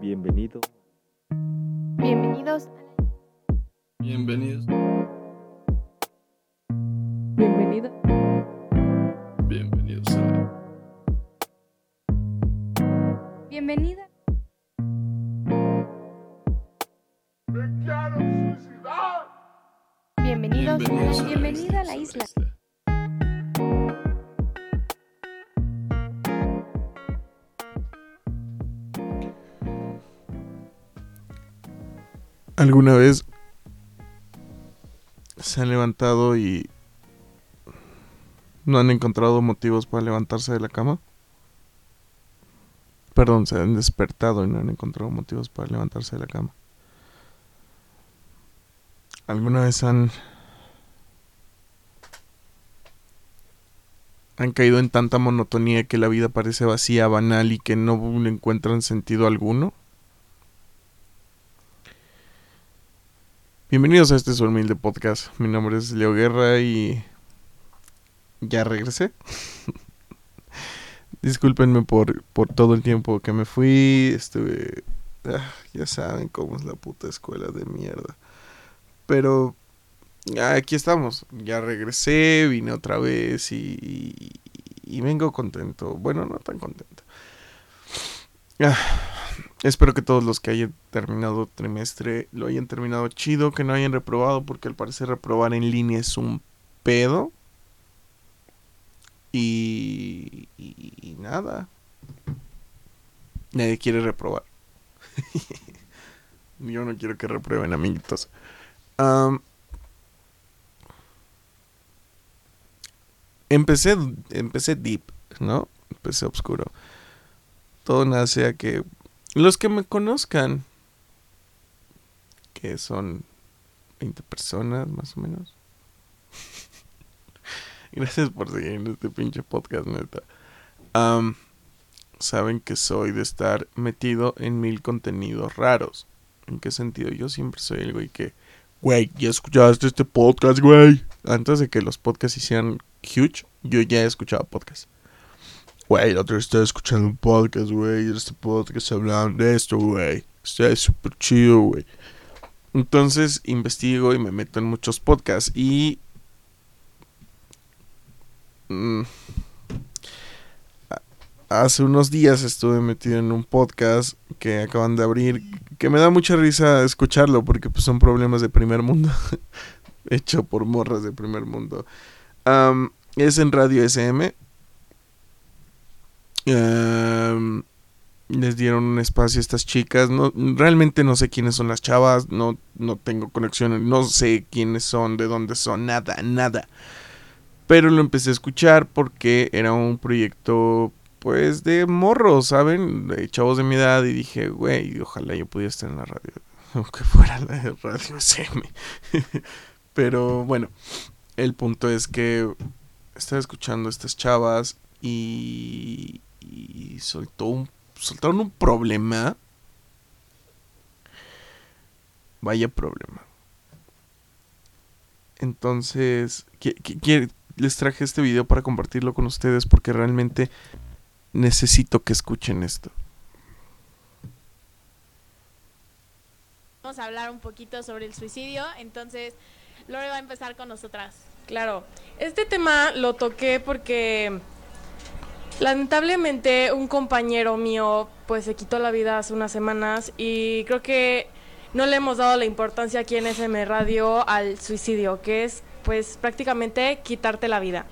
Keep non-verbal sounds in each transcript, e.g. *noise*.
Bienvenido. Bienvenidos. Bienvenidos. Bienvenido. Bienvenidos a Bienvenida. Bienvenidos. Bienvenidos a Bienvenida a la isla. ¿Alguna vez se han levantado y no han encontrado motivos para levantarse de la cama? Perdón, se han despertado y no han encontrado motivos para levantarse de la cama. ¿Alguna vez han han caído en tanta monotonía que la vida parece vacía, banal y que no le encuentran sentido alguno? Bienvenidos a este su humilde podcast. Mi nombre es Leo Guerra y ya regresé. *laughs* Discúlpenme por, por todo el tiempo que me fui. Estuve... ah, ya saben cómo es la puta escuela de mierda. Pero ah, aquí estamos. Ya regresé, vine otra vez y, y, y vengo contento. Bueno, no tan contento. Ah, Espero que todos los que hayan terminado trimestre lo hayan terminado chido, que no hayan reprobado, porque al parecer reprobar en línea es un pedo. Y, y, nada. Nadie quiere reprobar. *laughs* Yo no quiero que reprueben, amiguitos. Am, empecé, empecé deep, ¿no? Empecé oscuro. Todo nace a que los que me conozcan, que son 20 personas más o menos. *laughs* Gracias por seguir en este pinche podcast, neta. Am, saben que soy de estar metido en mil contenidos raros. ¿En qué sentido? Yo siempre soy el güey que, güey, ya escuchaste este podcast, güey. Antes de que los podcasts hicieran huge, yo ya escuchaba podcasts. Güey, la otra vez estaba escuchando un podcast, güey. y Este podcast hablaban de esto, güey. Está súper chido, güey. Entonces investigo y me meto en muchos podcasts. Y. mm, hace unos días estuve metido en un podcast que acaban de abrir. Que me da mucha risa escucharlo porque pues, son problemas de primer mundo. *laughs* Hecho por morras de primer mundo. Es en Radio SM. Em, les dieron un espacio a estas chicas. No, realmente no sé quiénes son las chavas. No, no tengo conexión. No sé quiénes son, de dónde son. Nada, nada. Pero lo empecé a escuchar porque era un proyecto, pues, de morros, ¿saben? De chavos de mi edad. Y dije, güey, ojalá yo pudiera estar en la radio. *laughs* Aunque fuera la Radio SM. *laughs* Pero bueno, el punto es que estaba escuchando a estas chavas y, y soltó un, soltaron un problema. Vaya problema. Entonces, qui- qui- qui- les traje este video para compartirlo con ustedes porque realmente necesito que escuchen esto. Vamos a hablar un poquito sobre el suicidio, entonces Lore va a empezar con nosotras. Claro, este tema lo toqué porque lamentablemente un compañero mío pues se quitó la vida hace unas semanas y creo que no le hemos dado la importancia aquí en SM Radio al suicidio, que es pues prácticamente quitarte la vida.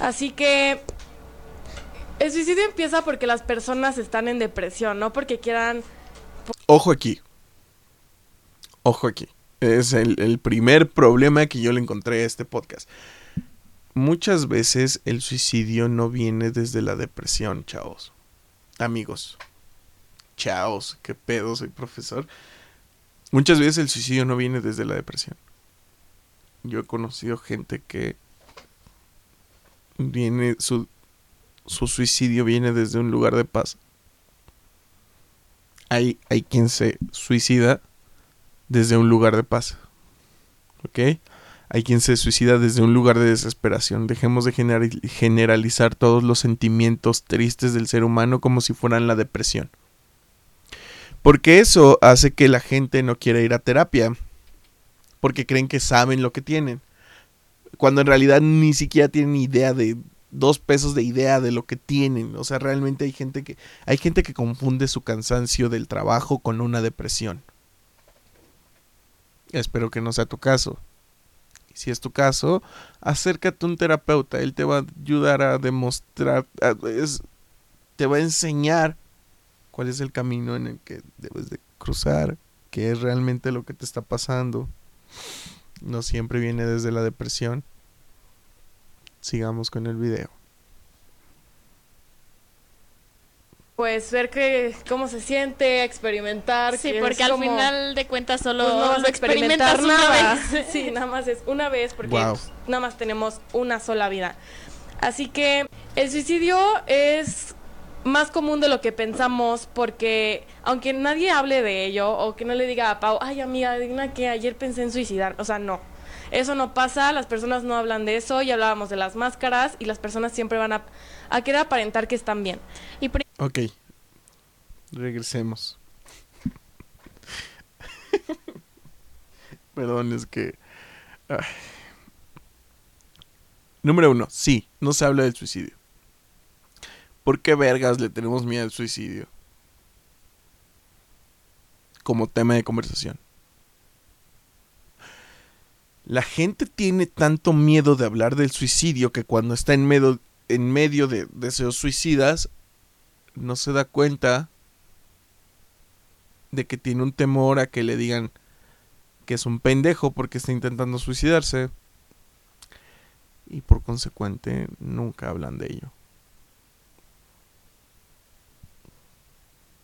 Así que el suicidio empieza porque las personas están en depresión, no porque quieran Ojo aquí. Ojo aquí. Es el, el primer problema que yo le encontré a este podcast. Muchas veces el suicidio no viene desde la depresión, chavos. Amigos. Chavos, qué pedo, soy profesor. Muchas veces el suicidio no viene desde la depresión. Yo he conocido gente que viene, su, su suicidio viene desde un lugar de paz hay, hay quien se suicida desde un lugar de paz. ¿Ok? Hay quien se suicida desde un lugar de desesperación. Dejemos de general- generalizar todos los sentimientos tristes del ser humano como si fueran la depresión. Porque eso hace que la gente no quiera ir a terapia. Porque creen que saben lo que tienen. Cuando en realidad ni siquiera tienen idea de dos pesos de idea de lo que tienen. O sea, realmente hay gente que hay gente que confunde su cansancio del trabajo con una depresión. Espero que no sea tu caso. Si es tu caso, acércate a un terapeuta. Él te va a ayudar a demostrar, te va a enseñar cuál es el camino en el que debes de cruzar, qué es realmente lo que te está pasando. No siempre viene desde la depresión. Sigamos con el video. Pues ver que cómo se siente, experimentar. Sí, porque al final de cuentas solo pues no vas a experimentar nada. *laughs* sí, nada más es una vez porque pues, nada más tenemos una sola vida. Así que el suicidio es más común de lo que pensamos porque aunque nadie hable de ello o que no le diga a Pau, ay amiga, adivina que ayer pensé en suicidar, o sea, no. Eso no pasa, las personas no hablan de eso, ya hablábamos de las máscaras y las personas siempre van a, a querer aparentar que están bien. Y Ok. Regresemos. *laughs* Perdón, es que... Número uno, sí, no se habla del suicidio. ¿Por qué vergas le tenemos miedo al suicidio? Como tema de conversación. La gente tiene tanto miedo de hablar del suicidio que cuando está en medio, en medio de deseos suicidas no se da cuenta de que tiene un temor a que le digan que es un pendejo porque está intentando suicidarse y por consecuente nunca hablan de ello.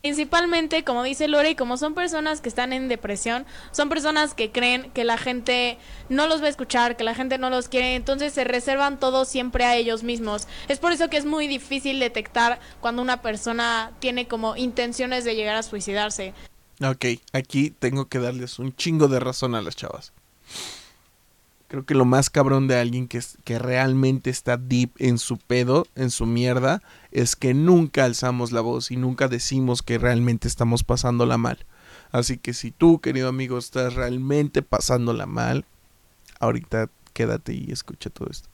Principalmente, como dice Lore, y como son personas que están en depresión, son personas que creen que la gente no los va a escuchar, que la gente no los quiere, entonces se reservan todo siempre a ellos mismos. Es por eso que es muy difícil detectar cuando una persona tiene como intenciones de llegar a suicidarse. Ok, aquí tengo que darles un chingo de razón a las chavas. Creo que lo más cabrón de alguien que, que realmente está deep en su pedo, en su mierda, es que nunca alzamos la voz y nunca decimos que realmente estamos pasándola mal. Así que si tú, querido amigo, estás realmente pasándola mal, ahorita quédate y escucha todo esto.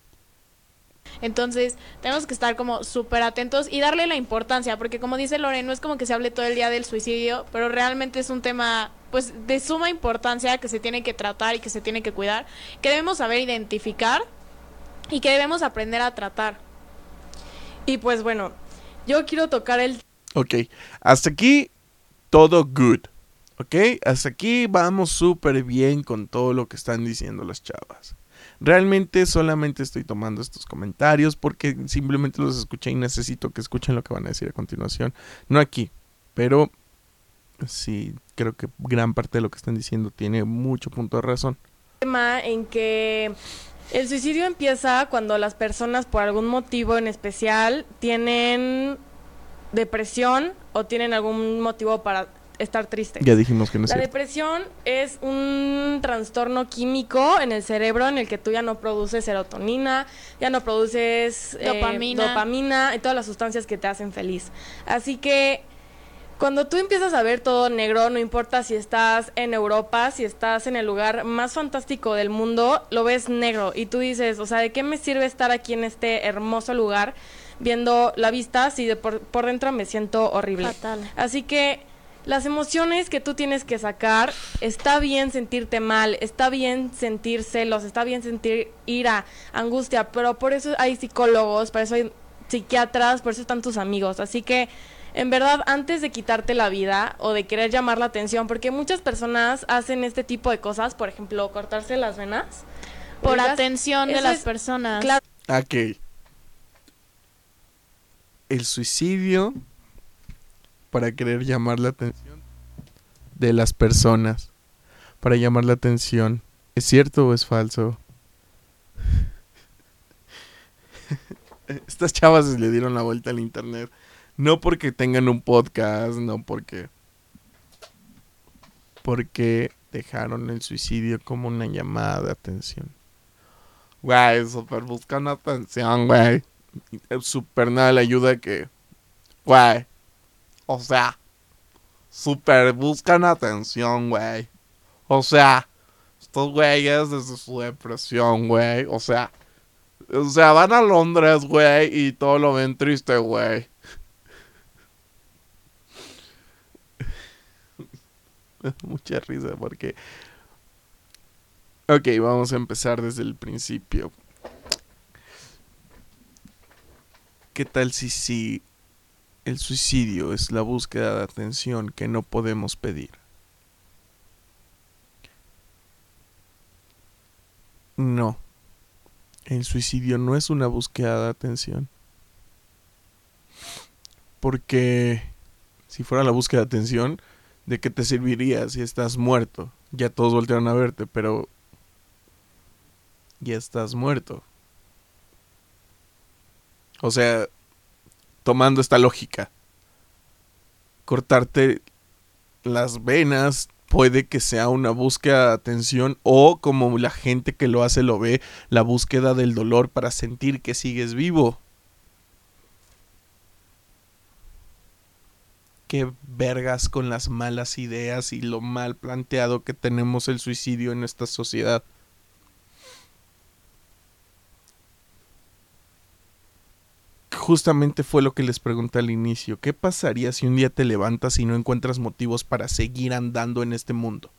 Entonces, tenemos que estar como súper atentos y darle la importancia, porque como dice Lore, no es como que se hable todo el día del suicidio, pero realmente es un tema pues de suma importancia que se tiene que tratar y que se tiene que cuidar, que debemos saber identificar y que debemos aprender a tratar. Y pues bueno, yo quiero tocar el... Ok, hasta aquí todo good. ¿Ok? Hasta aquí vamos súper bien con todo lo que están diciendo las chavas. Realmente solamente estoy tomando estos comentarios porque simplemente los escuché y necesito que escuchen lo que van a decir a continuación. No aquí, pero sí, creo que gran parte de lo que están diciendo tiene mucho punto de razón. Tema en que el suicidio empieza cuando las personas por algún motivo en especial tienen depresión o tienen algún motivo para estar triste. Ya dijimos que no La depresión es un trastorno químico en el cerebro en el que tú ya no produces serotonina, ya no produces eh, dopamina. dopamina y todas las sustancias que te hacen feliz. Así que cuando tú empiezas a ver todo negro, no importa si estás en Europa, si estás en el lugar más fantástico del mundo, lo ves negro y tú dices, o sea, ¿de qué me sirve estar aquí en este hermoso lugar viendo la vista si de por, por dentro me siento horrible? Fatal. Así que las emociones que tú tienes que sacar, está bien sentirte mal, está bien sentir celos, está bien sentir ira, angustia, pero por eso hay psicólogos, por eso hay psiquiatras, por eso están tus amigos. Así que, en verdad, antes de quitarte la vida o de querer llamar la atención, porque muchas personas hacen este tipo de cosas, por ejemplo, cortarse las venas. Por atención de las personas. Claro. Ok. El suicidio para querer llamar la atención de las personas, para llamar la atención. ¿Es cierto o es falso? *laughs* Estas chavas le dieron la vuelta al internet. No porque tengan un podcast, no porque... Porque dejaron el suicidio como una llamada de atención. Güey, super buscan atención, güey. Super nada le ayuda que... Güey, o sea, super buscan atención, güey. O sea, estos güeyes desde su depresión, güey. O sea, o sea, van a Londres, güey, y todo lo ven triste, güey. *laughs* Mucha risa porque... Ok, vamos a empezar desde el principio. ¿Qué tal si si el suicidio es la búsqueda de atención que no podemos pedir? No. El suicidio no es una búsqueda de atención. Porque si fuera la búsqueda de atención, ¿de qué te serviría si estás muerto? Ya todos voltearon a verte, pero ya estás muerto. O sea, tomando esta lógica, cortarte las venas puede que sea una búsqueda de atención o como la gente que lo hace lo ve, la búsqueda del dolor para sentir que sigues vivo. Qué vergas con las malas ideas y lo mal planteado que tenemos el suicidio en esta sociedad. justamente fue lo que les pregunté al inicio. ¿Qué pasaría si un día te levantas y no encuentras motivos para seguir andando en este mundo?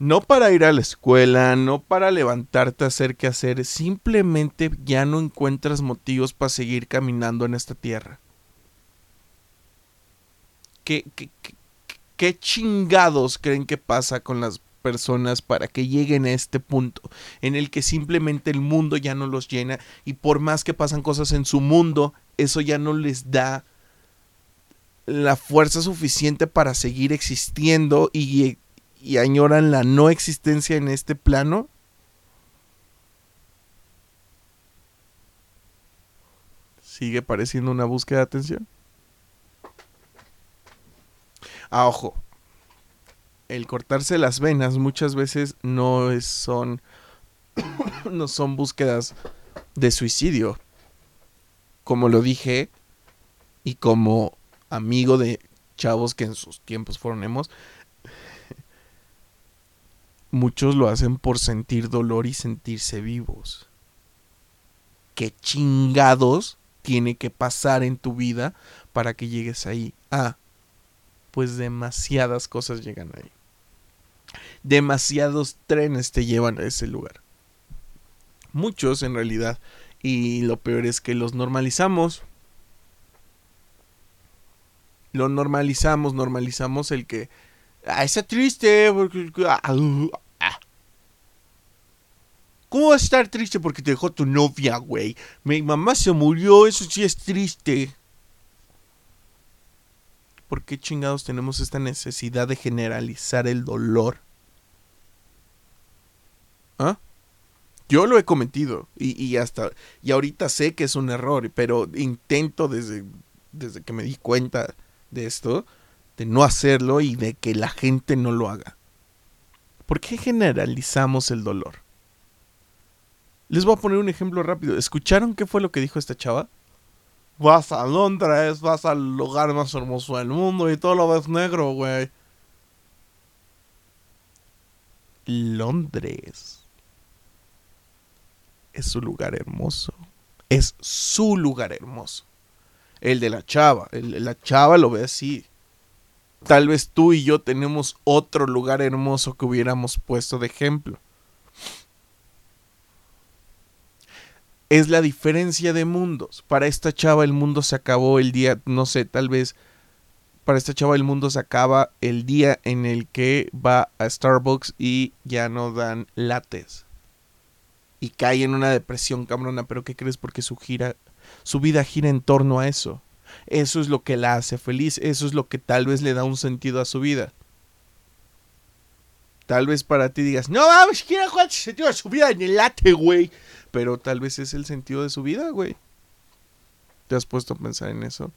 No para ir a la escuela, no para levantarte a hacer qué hacer, simplemente ya no encuentras motivos para seguir caminando en esta tierra. ¿Qué, chingados creen que pasa con las personas para que lleguen a este punto en el que simplemente el mundo ya no los llena y por más que pasan cosas en su mundo, eso ya no les da la fuerza suficiente para seguir existiendo y, y añoran la no existencia en este plano. Sigue pareciendo una búsqueda de atención. Ah, ojo, el cortarse las venas muchas veces no es, son *coughs* no son búsquedas de suicidio. Como lo dije y como amigo de chavos que en sus tiempos fueron hemos, *laughs* muchos lo hacen por sentir dolor y sentirse vivos. ¿Qué chingados tiene que pasar en tu vida para que llegues ahí? Ah, pues demasiadas cosas llegan ahí. Demasiados trenes te llevan a ese lugar. Muchos en realidad. Y lo peor es que los normalizamos. Lo normalizamos, normalizamos el que... Ah, está triste porque... Ah, ah. ¿Cómo vas a estar triste porque te dejó tu novia, güey? Mi mamá se murió, eso sí es triste. ¿Por qué chingados tenemos esta necesidad de generalizar el dolor? ¿Ah? Yo lo he cometido y, y, hasta y ahorita sé que es un error, pero intento desde, desde que me di cuenta de esto, de no hacerlo y de que la gente no lo haga. ¿Por qué generalizamos el dolor? Les voy a poner un ejemplo rápido. ¿Escucharon qué fue lo que dijo esta chava? Vas a Londres, vas al lugar más hermoso del mundo y todo lo ves negro, güey. Londres es su lugar hermoso. Es su lugar hermoso. El de la chava. La chava lo ve así. Tal vez tú y yo tenemos otro lugar hermoso que hubiéramos puesto de ejemplo. Es la diferencia de mundos. Para esta chava el mundo se acabó el día, no sé, tal vez para esta chava el mundo se acaba el día en el que va a Starbucks y ya no dan lates. Y cae en una depresión cabrona, pero ¿qué crees? Porque su gira, su vida gira en torno a eso. Eso es lo que la hace feliz, eso es lo que tal vez le da un sentido a su vida. Tal vez para ti digas, no vamos, quiero jugar sentido a su vida en el late, güey. Pero tal vez es el sentido de su vida, güey. ¿Te has puesto a pensar en eso?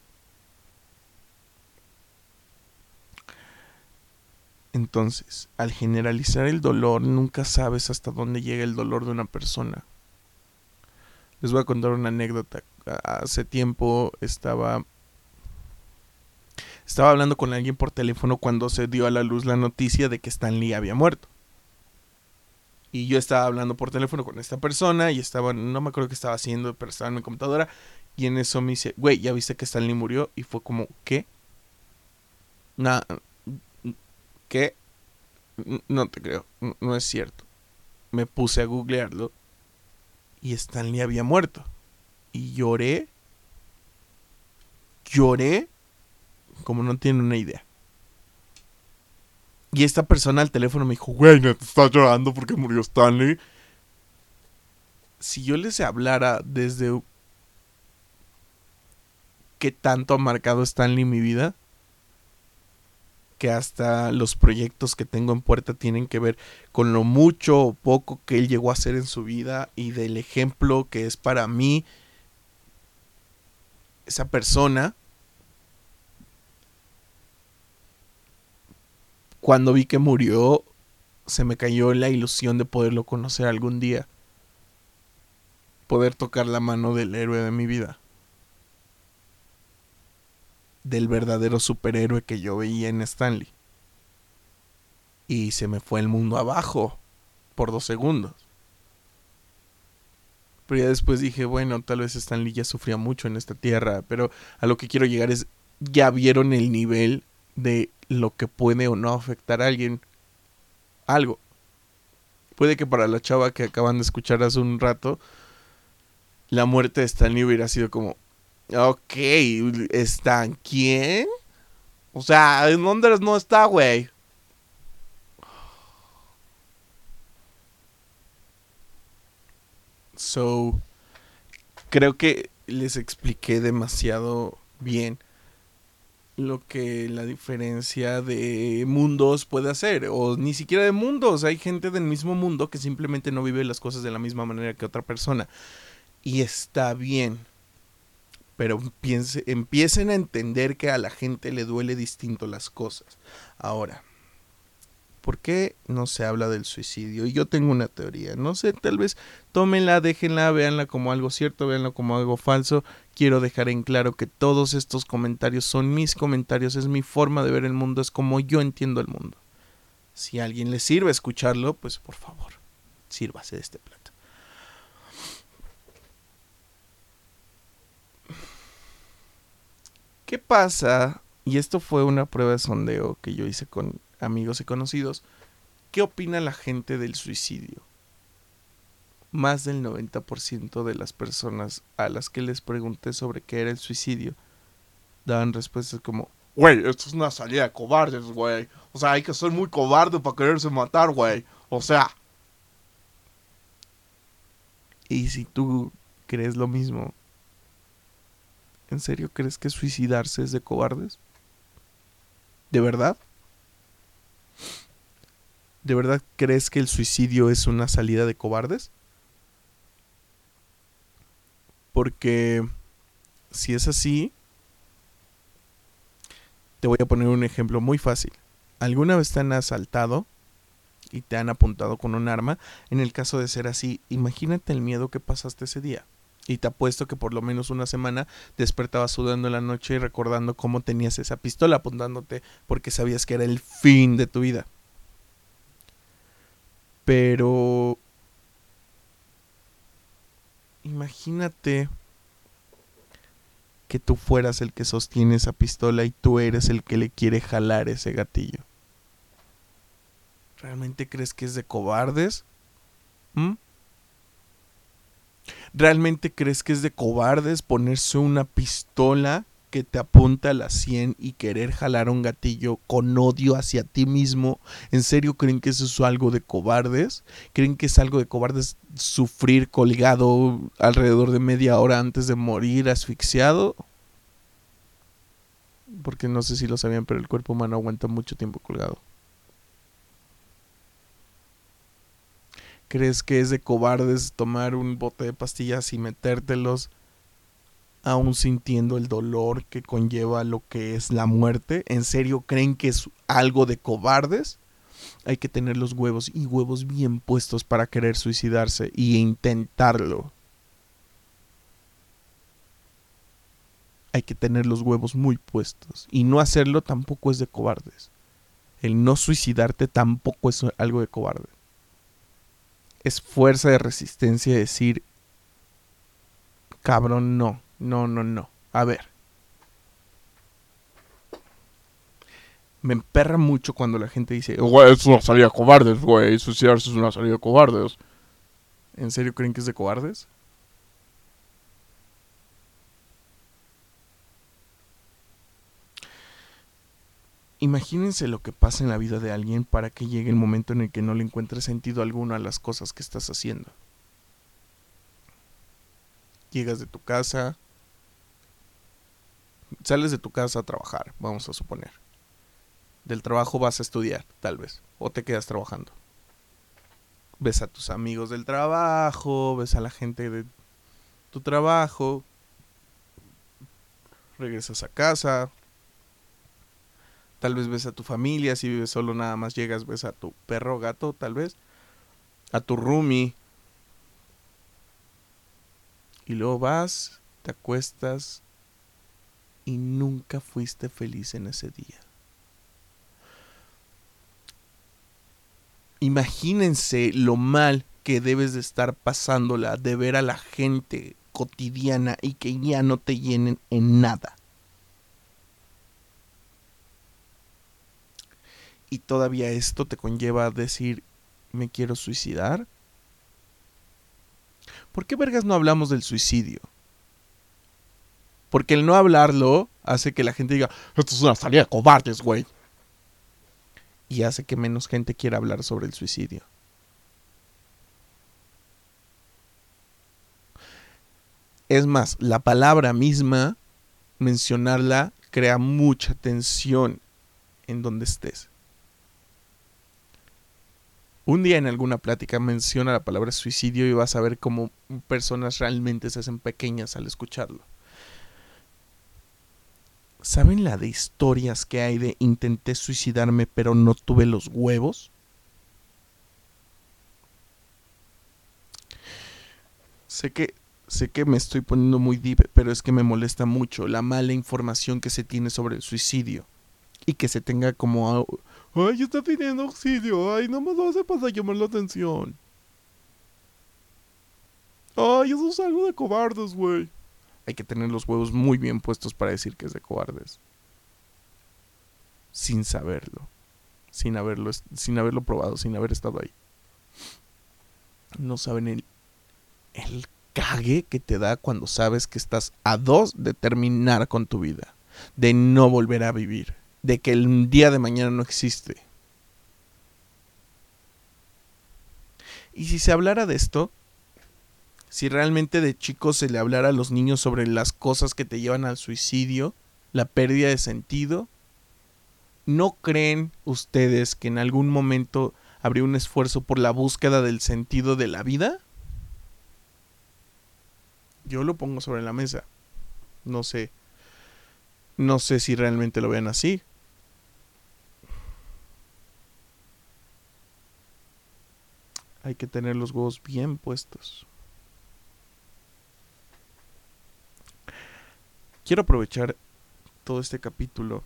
Entonces, al generalizar el dolor, nunca sabes hasta dónde llega el dolor de una persona. Les voy a contar una anécdota. Hace tiempo estaba... Estaba hablando con alguien por teléfono cuando se dio a la luz la noticia de que Stan Lee había muerto. Y yo estaba hablando por teléfono con esta persona y estaba, no me acuerdo qué estaba haciendo, pero estaba en mi computadora. Y en eso me dice, güey, ¿ya viste que Stan Lee murió? Y fue como, ¿qué? Nah, ¿qué? No te creo, no es cierto. Me puse a googlearlo y Stan Lee había muerto. Y lloré. Lloré como no tiene una idea. Y esta persona al teléfono me dijo, güey, ¿te estás llorando porque murió Stanley? Si yo les hablara desde qué tanto ha marcado Stanley mi vida, que hasta los proyectos que tengo en puerta tienen que ver con lo mucho o poco que él llegó a hacer en su vida y del ejemplo que es para mí esa persona. Cuando vi que murió, se me cayó la ilusión de poderlo conocer algún día. Poder tocar la mano del héroe de mi vida del verdadero superhéroe que yo veía en Stanley. Y se me fue el mundo abajo por dos segundos. Pero ya después dije, bueno, tal vez Stanley ya sufría mucho en esta tierra, pero a lo que quiero llegar es, ya vieron el nivel de lo que puede o no afectar a alguien. Algo. Puede que para la chava que acaban de escuchar hace un rato, la muerte de Stanley hubiera sido como, Ok, ¿están quién? O sea, en Londres no está, güey. So, creo que les expliqué demasiado bien lo que la diferencia de mundos puede hacer. O ni siquiera de mundos. Hay gente del mismo mundo que simplemente no vive las cosas de la misma manera que otra persona. Y está bien pero empiecen a entender que a la gente le duele distinto las cosas. Ahora, ¿por qué no se habla del suicidio? Y yo tengo una teoría, no sé, tal vez tómenla, déjenla, véanla como algo cierto, véanla como algo falso. Quiero dejar en claro que todos estos comentarios son mis comentarios, es mi forma de ver el mundo, es como yo entiendo el mundo. Si a alguien le sirve escucharlo, pues por favor, sírvase de este plato. ¿Qué pasa? Y esto fue una prueba de sondeo que yo hice con amigos y conocidos. ¿Qué opina la gente del suicidio? Más del 90% de las personas a las que les pregunté sobre qué era el suicidio daban respuestas como, güey, esto es una salida de cobardes, güey. O sea, hay que ser muy cobarde para quererse matar, güey. O sea. Y si tú crees lo mismo, ¿En serio crees que suicidarse es de cobardes? ¿De verdad? ¿De verdad crees que el suicidio es una salida de cobardes? Porque si es así, te voy a poner un ejemplo muy fácil. ¿Alguna vez te han asaltado y te han apuntado con un arma? En el caso de ser así, imagínate el miedo que pasaste ese día. Y te apuesto que por lo menos una semana despertabas sudando en la noche y recordando cómo tenías esa pistola apuntándote porque sabías que era el fin de tu vida. Pero... Imagínate que tú fueras el que sostiene esa pistola y tú eres el que le quiere jalar ese gatillo. ¿Realmente crees que es de cobardes? ¿Mm? ¿Realmente crees que es de cobardes ponerse una pistola que te apunta a la 100 y querer jalar un gatillo con odio hacia ti mismo? ¿En serio creen que eso es algo de cobardes? ¿Creen que es algo de cobardes sufrir colgado alrededor de media hora antes de morir asfixiado? Porque no sé si lo sabían, pero el cuerpo humano aguanta mucho tiempo colgado. ¿Crees que es de cobardes tomar un bote de pastillas y metértelos aún sintiendo el dolor que conlleva lo que es la muerte? ¿En serio creen que es algo de cobardes? Hay que tener los huevos y huevos bien puestos para querer suicidarse y intentarlo. hay que tener los huevos muy puestos. Y no hacerlo tampoco es de cobardes. El no suicidarte tampoco es algo de cobarde. Es fuerza de resistencia decir, cabrón, no, no, no, no. A ver. Me emperra mucho cuando la gente dice, Güey, es una salida de cobardes, güey. Es una salida de cobardes. ¿en serio creen que es de cobardes? Imagínense lo que pasa en la vida de alguien para que llegue el momento en el que no le encuentre sentido alguno a las cosas que estás haciendo. Llegas de tu casa, sales de tu casa a trabajar, vamos a suponer. Del trabajo vas a estudiar, tal vez, o te quedas trabajando. Ves a tus amigos del trabajo, ves a la gente de tu trabajo, regresas a casa, Tal vez ves a tu familia, si vives solo nada más llegas, ves a tu perro gato, tal vez. A tu roomie. Y luego vas, te acuestas y nunca fuiste feliz en ese día. Imagínense lo mal que debes de estar pasándola de ver a la gente cotidiana y que ya no te llenen en nada. y todavía esto te conlleva a decir, me quiero suicidar. ¿Por qué vergas no hablamos del suicidio? Porque el no hablarlo hace que la gente diga, esto es una salida de cobardes, güey. Y hace que menos gente quiera hablar sobre el suicidio. Es más, la palabra misma, mencionarla, crea mucha tensión en donde estés. Un día en alguna plática menciona la palabra suicidio y vas a ver cómo personas realmente se hacen pequeñas al escucharlo. ¿Saben la de historias que hay de intenté suicidarme pero no tuve los huevos? Sé que sé que me estoy poniendo muy deep, pero es que me molesta mucho la mala información que se tiene sobre el suicidio y que se tenga como Ay, está pidiendo auxilio. Ay, no me lo hace para llamar la atención. Ay, eso es algo de cobardes, güey. Hay que tener los huevos muy bien puestos para decir que es de cobardes. Sin saberlo. Sin haberlo, sin haberlo probado, sin haber estado ahí. No saben el, el cague que te da cuando sabes que estás a dos de terminar con tu vida. De no volver a vivir de que el día de mañana no existe. Y si se hablara de esto, si realmente de chicos se le hablara a los niños sobre las cosas que te llevan al suicidio, la pérdida de sentido, ¿no creen ustedes que en algún momento habría un esfuerzo por la búsqueda del sentido de la vida? Yo lo pongo sobre la mesa. No sé. No sé si realmente lo ven así. Hay que tener los huevos bien puestos. Quiero aprovechar todo este capítulo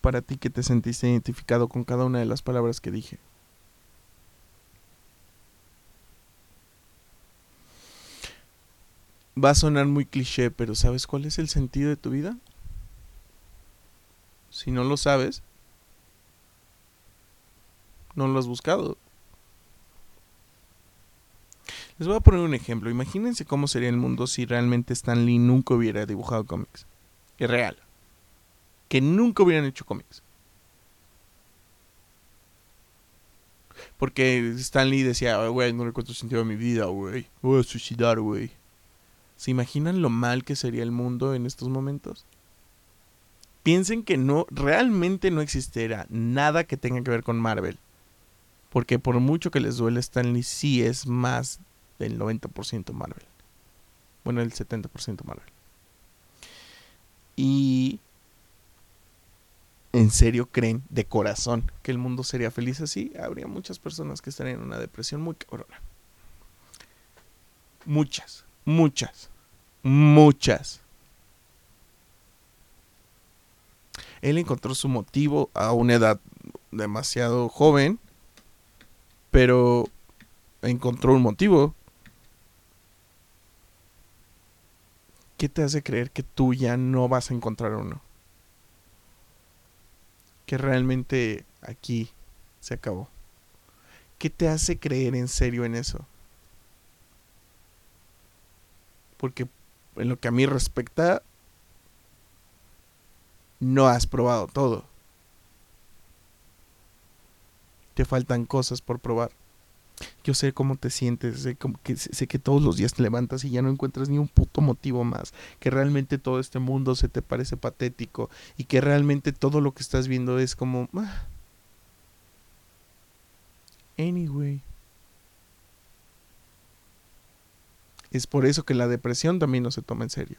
para ti que te sentiste identificado con cada una de las palabras que dije. Va a sonar muy cliché, pero ¿sabes cuál es el sentido de tu vida? Si no lo sabes, no lo has buscado. Les voy a poner un ejemplo. Imagínense cómo sería el mundo si realmente Stan Lee nunca hubiera dibujado cómics. Es real. Que nunca hubieran hecho cómics. Porque Stan Lee decía, güey, no le encuentro sentido a mi vida, güey. Voy a suicidar, güey. ¿Se imaginan lo mal que sería el mundo en estos momentos? piensen que no, realmente no existiera nada que tenga que ver con Marvel. Porque por mucho que les duele Stanley, sí es más del 90% Marvel. Bueno, el 70% Marvel. Y... ¿En serio creen de corazón que el mundo sería feliz así? Habría muchas personas que estarían en una depresión muy cabrona. Muchas, muchas, muchas. Él encontró su motivo a una edad demasiado joven, pero encontró un motivo. ¿Qué te hace creer que tú ya no vas a encontrar uno? Que realmente aquí se acabó. ¿Qué te hace creer en serio en eso? Porque en lo que a mí respecta, no has probado todo. Te faltan cosas por probar. Yo sé cómo te sientes, sé, que, todos los días te levantas y ya no encuentras ni un puto motivo más, que realmente todo este mundo se te parece patético y que realmente todo lo que estás viendo es como... Ah, anyway. Es por eso que la depresión también no se toma en serio.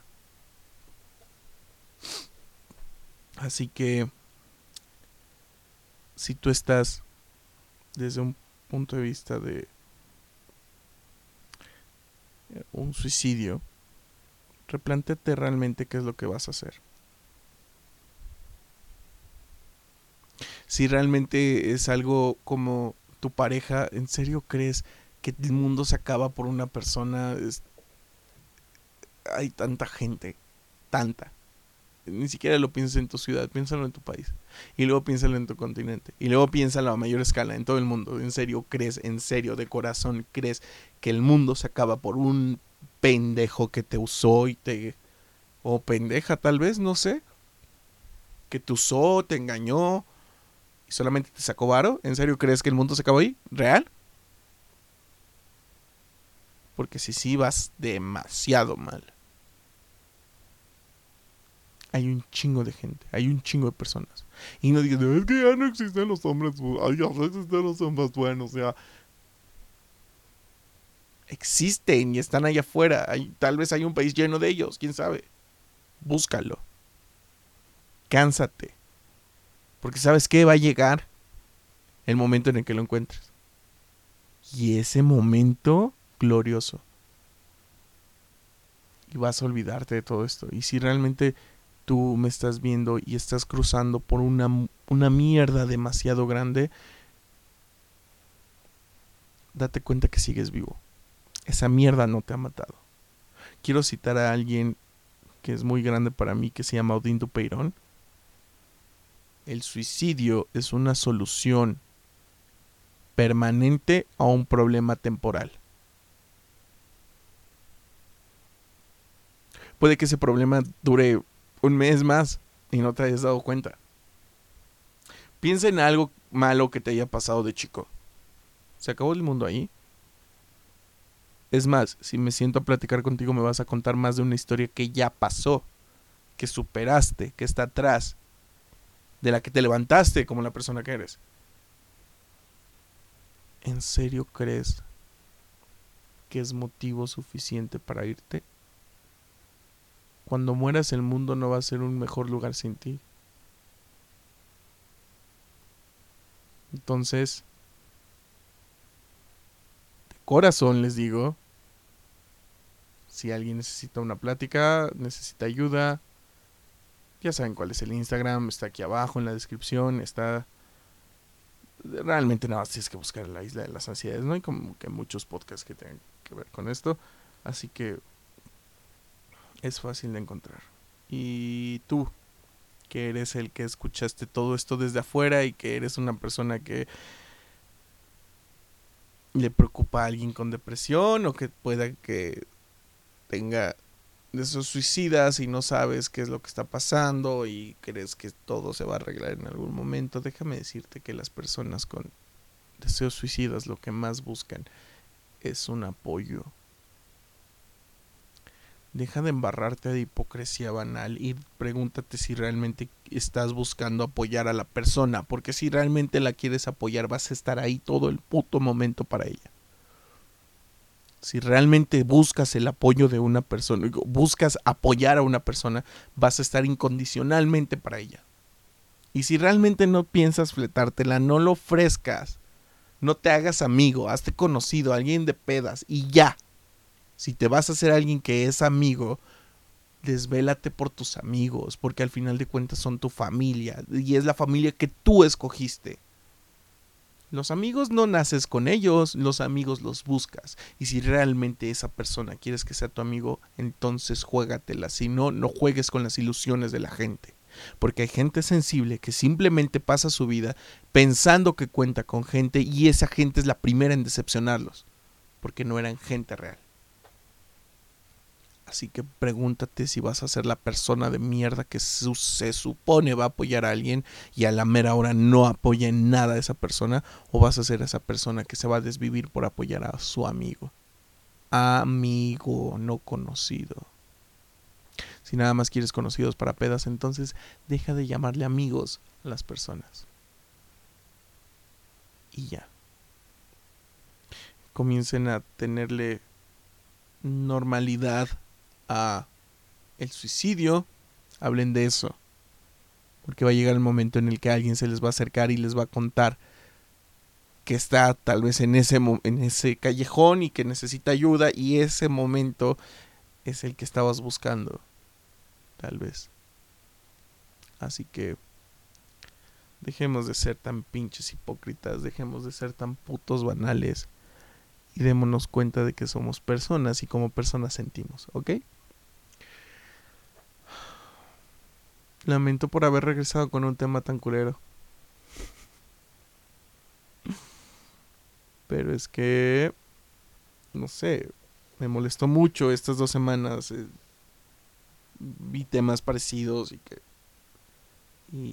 Así que si tú estás desde un punto de vista de un suicidio, replanteate realmente qué es lo que vas a hacer. Si realmente es algo como tu pareja, ¿en serio crees que el mundo se acaba por una persona? Hay tanta gente, tanta ni siquiera lo pienses en tu ciudad, piénsalo en tu país. Y luego piénsalo en tu continente. Y luego piénsalo a mayor escala, en todo el mundo. ¿En serio crees, en serio, de corazón, crees que el mundo se acaba por un pendejo que te usó y te... O pendeja tal vez, no sé. Que te usó, te engañó y solamente te sacó varo. ¿En serio crees que el mundo se acabó ahí? ¿Real? Porque si sí vas demasiado mal hay un chingo de gente, hay un chingo de personas. Y no digas, es que ya no existen los hombres, ay, ya no existen los hombres buenos, sea. Existen y están allá afuera. Tal vez hay un país lleno de ellos, quién sabe. Búscalo. Cánsate. Porque sabes que va a llegar el momento en el que lo encuentres. Y ese momento glorioso. Y vas a olvidarte de todo esto. Y si realmente tú me estás viendo y estás cruzando por una, una mierda demasiado grande, date cuenta que sigues vivo. Esa mierda no te ha matado. Quiero citar a alguien que es muy grande para mí, que se llama Odín Peirón. El suicidio es una solución permanente a un problema temporal. Puede que ese problema dure un mes más y no te hayas dado cuenta. Piensa en algo malo que te haya pasado de chico. ¿Se acabó el mundo ahí? Es más, si me siento a platicar contigo me vas a contar más de una historia que ya pasó, que superaste, que está atrás, de la que te levantaste como la persona que eres. ¿En serio crees que es motivo suficiente para irte? Cuando mueras el mundo no va a ser un mejor lugar sin ti. Entonces, de corazón les digo, si alguien necesita una plática, necesita ayuda, ya saben cuál es el Instagram, está aquí abajo en la descripción, está... Realmente nada más tienes que buscar la isla de las ansiedades, no hay como que muchos podcasts que tengan que ver con esto, así que es fácil de encontrar. Y tú, que eres el que escuchaste todo esto desde afuera y que eres una persona que le preocupa a alguien con depresión o que pueda que tenga de esos suicidas y no sabes qué es lo que está pasando y crees que todo se va a arreglar en algún momento, déjame decirte que las personas con deseos suicidas lo que más buscan es un apoyo Deja de embarrarte de hipocresía banal y pregúntate si realmente estás buscando apoyar a la persona, porque si realmente la quieres apoyar vas a estar ahí todo el puto momento para ella. Si realmente buscas el apoyo de una persona, buscas apoyar a una persona, vas a estar incondicionalmente para ella. Y si realmente no piensas fletártela, no lo ofrezcas. No te hagas amigo, hazte conocido, alguien de pedas y ya si te vas a hacer alguien que es amigo, desvélate por tus amigos, porque al final de cuentas son tu familia y es la familia que tú escogiste. Los amigos no naces con ellos, los amigos los buscas. Y si realmente esa persona quieres que sea tu amigo, entonces juégatela. Si no, no juegues con las ilusiones de la gente. Porque hay gente sensible que simplemente pasa su vida pensando que cuenta con gente y esa gente es la primera en decepcionarlos. Porque no eran gente real. Así que pregúntate si vas a ser la persona de mierda que se supone va a apoyar a alguien y a la mera hora no apoya en nada a esa persona o vas a ser esa persona que se va a desvivir por apoyar a su amigo. Amigo no conocido. Si nada más quieres conocidos para pedas, entonces deja de llamarle amigos a las personas. Y ya. Comiencen a tenerle normalidad a el suicidio, hablen de eso. Porque va a llegar el momento en el que alguien se les va a acercar y les va a contar que está tal vez en ese, en ese callejón y que necesita ayuda y ese momento es el que estabas buscando. Tal vez. Así que dejemos de ser tan pinches hipócritas, dejemos de ser tan putos banales y démonos cuenta de que somos personas y como personas sentimos, ¿ok? Lamento por haber regresado con un tema tan culero. Pero es que... No sé. Me molestó mucho estas dos semanas. Eh, vi temas parecidos y que...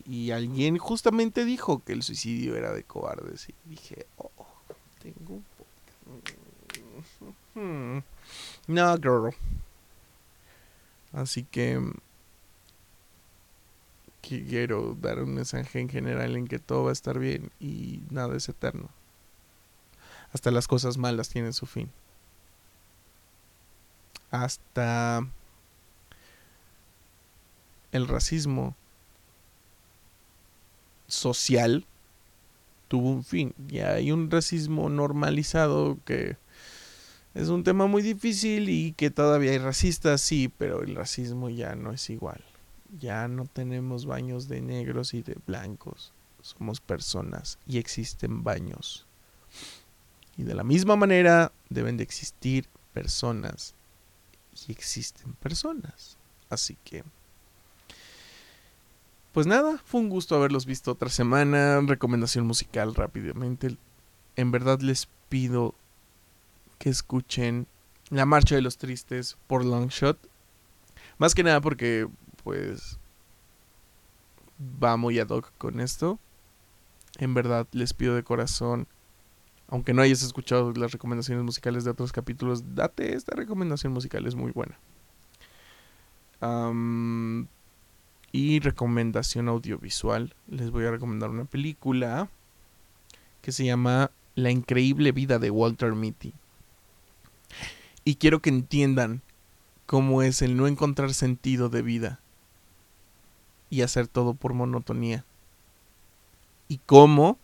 Y, alguien justamente dijo que el suicidio era de cobardes. Y dije, oh, tengo un poco... *laughs* No, girl. Así que quiero dar un mensaje en general en que todo va a estar bien y nada es eterno. Hasta las cosas malas tienen su fin. Hasta el racismo social tuvo un fin. Y hay un racismo normalizado que es un tema muy difícil y que todavía hay racistas, sí, pero el racismo ya no es igual. Ya no tenemos baños de negros y de blancos. Somos personas y existen baños. Y de la misma manera deben de existir personas y existen personas. Así que... Pues nada, fue un gusto haberlos visto otra semana. Recomendación musical rápidamente. En verdad les pido que escuchen La Marcha de los Tristes por Longshot. Más que nada porque pues va muy ad hoc con esto. En verdad les pido de corazón, aunque no hayas escuchado las recomendaciones musicales de otros capítulos, date esta recomendación musical, es muy buena. y recomendación audiovisual, les voy a recomendar una película que se llama La increíble vida de Walter Mitty. Y quiero que entiendan cómo es el no encontrar sentido de vida y hacer todo por monotonía. Y cómo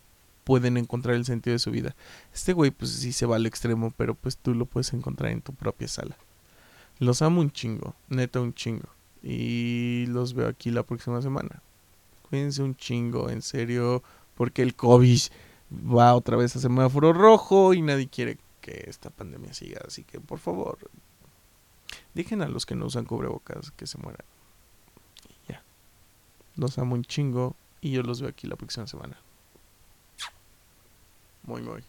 pueden encontrar el sentido de su vida. Este güey pues sí se va al extremo, pero pues tú lo puedes encontrar en tu propia sala. Los amo un chingo, neta un chingo. Y los veo aquí la próxima semana. Cuídense un chingo, en serio, porque el COVID va otra vez a semáforo rojo y nadie quiere que esta pandemia siga. Así que por favor, dejen a los que no usan cubrebocas que se mueran. Los amo un chingo y yo los veo aquí la próxima semana. Muy, muy.